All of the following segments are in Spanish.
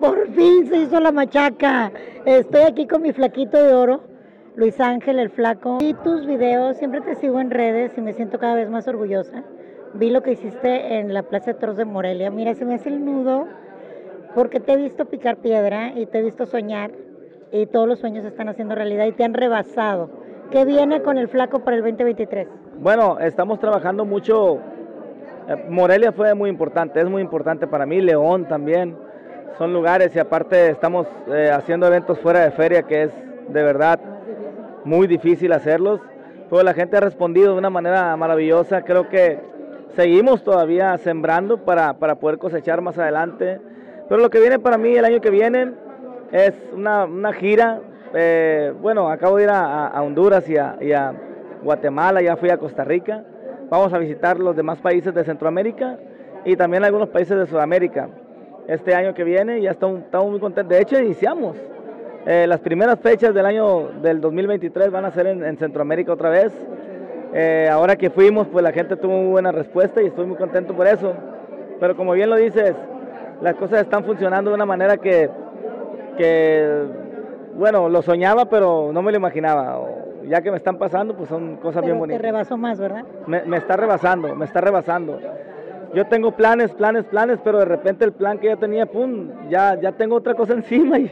Por fin se hizo la machaca. Estoy aquí con mi flaquito de oro, Luis Ángel, el flaco. Vi tus videos, siempre te sigo en redes y me siento cada vez más orgullosa. Vi lo que hiciste en la Plaza de Toros de Morelia. Mira, se me hace el nudo porque te he visto picar piedra y te he visto soñar y todos los sueños están haciendo realidad y te han rebasado. ¿Qué viene con el flaco para el 2023? Bueno, estamos trabajando mucho. Eh, Morelia fue muy importante, es muy importante para mí, León también. Son lugares y aparte estamos eh, haciendo eventos fuera de feria que es de verdad muy difícil hacerlos. Pero la gente ha respondido de una manera maravillosa. Creo que seguimos todavía sembrando para, para poder cosechar más adelante. Pero lo que viene para mí el año que viene es una, una gira. Eh, bueno, acabo de ir a, a Honduras y a, y a, Guatemala, ya fui a Costa Rica. Vamos a visitar los demás países de Centroamérica y también algunos países de Sudamérica. Este año que viene ya estamos, estamos muy contentos. De hecho, iniciamos. Eh, las primeras fechas del año del 2023 van a ser en, en Centroamérica otra vez. Eh, ahora que fuimos, pues la gente tuvo muy buena respuesta y estoy muy contento por eso. Pero como bien lo dices, las cosas están funcionando de una manera que, que bueno, lo soñaba, pero no me lo imaginaba. Ya que me están pasando, pues son cosas Pero bien bonitas. Te rebasó más, ¿verdad? Me, me está rebasando, me está rebasando. Yo tengo planes, planes, planes, pero de repente el plan que ya tenía, pum, ya, ya tengo otra cosa encima y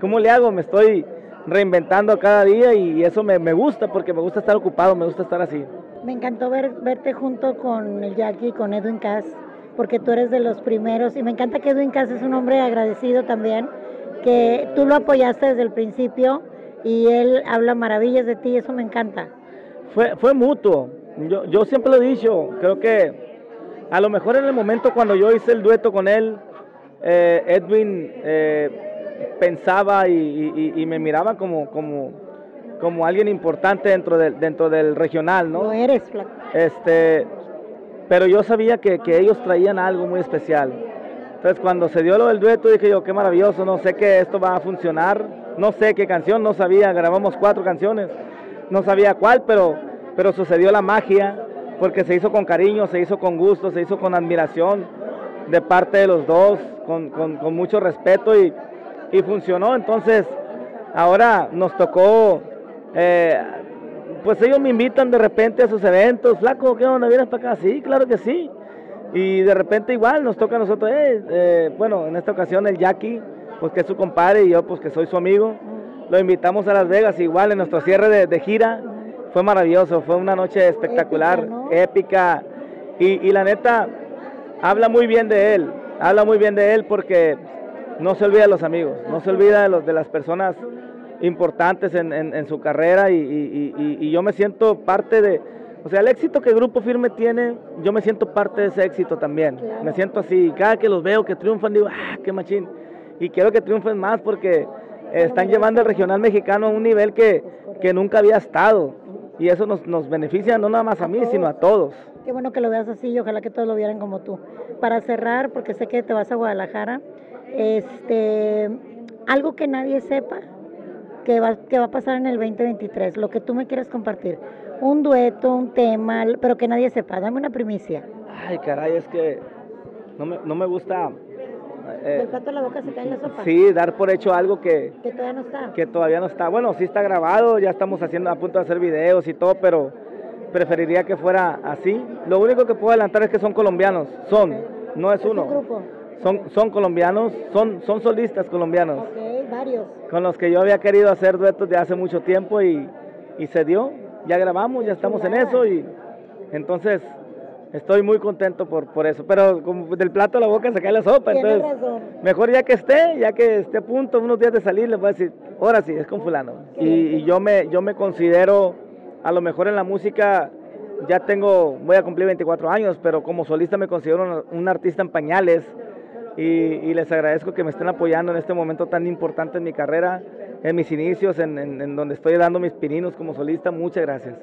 ¿cómo le hago? Me estoy reinventando cada día y eso me, me gusta porque me gusta estar ocupado, me gusta estar así. Me encantó ver, verte junto con el Jackie, con Edwin Cass, porque tú eres de los primeros y me encanta que Edwin Cass es un hombre agradecido también, que tú lo apoyaste desde el principio y él habla maravillas de ti, eso me encanta. Fue, fue mutuo, yo, yo siempre lo he dicho, creo que a lo mejor en el momento cuando yo hice el dueto con él, eh, Edwin eh, pensaba y, y, y, me miraba como, como, como alguien importante dentro del, dentro del regional, ¿no? Lo eres, flaco. Este, pero yo sabía que, que, ellos traían algo muy especial. Entonces cuando se dio lo del dueto dije yo, qué maravilloso, no sé que esto va a funcionar, no sé qué canción, no sabía, grabamos cuatro canciones, no sabía cuál, pero, pero sucedió la magia porque se hizo con cariño, se hizo con gusto, se hizo con admiración de parte de los dos, con, con, mucho respeto y, y, funcionó. Entonces, ahora nos tocó, eh, pues ellos me invitan de repente a sus eventos, flaco, ¿qué onda? ¿Vienes para acá? Sí, claro que sí. Y de repente igual nos toca a nosotros, eh, eh, bueno, en esta ocasión el Jackie, pues que es su compadre y yo pues que soy su amigo, lo invitamos a Las Vegas igual en nuestro cierre de gira fue maravilloso, fue una noche espectacular, épica, ¿no? épica. Y, y, la neta habla muy bien de él, habla muy bien de él porque no se olvida de los amigos, no se olvida de, los, de las personas importantes en, en, en su carrera y, y, y, yo me siento parte de, o sea, el éxito que Grupo Firme tiene, yo me siento parte de ese éxito también, claro. me siento así, cada que los veo que triunfan digo, ah, qué machín, y quiero que triunfen más porque están llevando el regional mexicano a un nivel que, que nunca había estado y eso nos, nos, beneficia no nada más a mí, sino a todos. Qué bueno que lo veas así y ojalá que todos lo vieran como tú. Para cerrar, porque sé que te vas a Guadalajara, este, algo que nadie sepa que va, que va a pasar en el 2023, lo que tú me quieras compartir. Un dueto, un tema, pero que nadie sepa. Dame una primicia. Ay, caray, es que no me, no me gusta eh, del plato a la boca se cae en la sopa. Sí, dar por hecho algo que, que todavía no está. Que todavía no está. Bueno, sí está grabado, ya estamos haciendo a punto de hacer videos y todo, pero preferiría que fuera así. Lo único que puedo adelantar es que son colombianos, son, okay. no es, ¿Es uno. Un grupo? Son, son colombianos, son, son solistas colombianos. Ok, varios. Con los que yo había querido hacer duetos de hace mucho tiempo y, y se dio. Ya grabamos, ya estamos en eso y entonces Estoy muy contento por, por eso, pero como del plato a la boca se cae la sopa, entonces razón. mejor ya que esté, ya que esté a punto, unos días de salir, les voy a decir, ahora sí, es con fulano. Y, y, yo, me, yo me considero, a lo mejor en la música, ya tengo, voy a cumplir 24 años, pero como solista me considero un, un artista en pañales y, y, les agradezco que me estén apoyando en este momento tan importante en mi carrera, en mis inicios, en, en, en donde estoy dando mis pininos como solista, muchas gracias.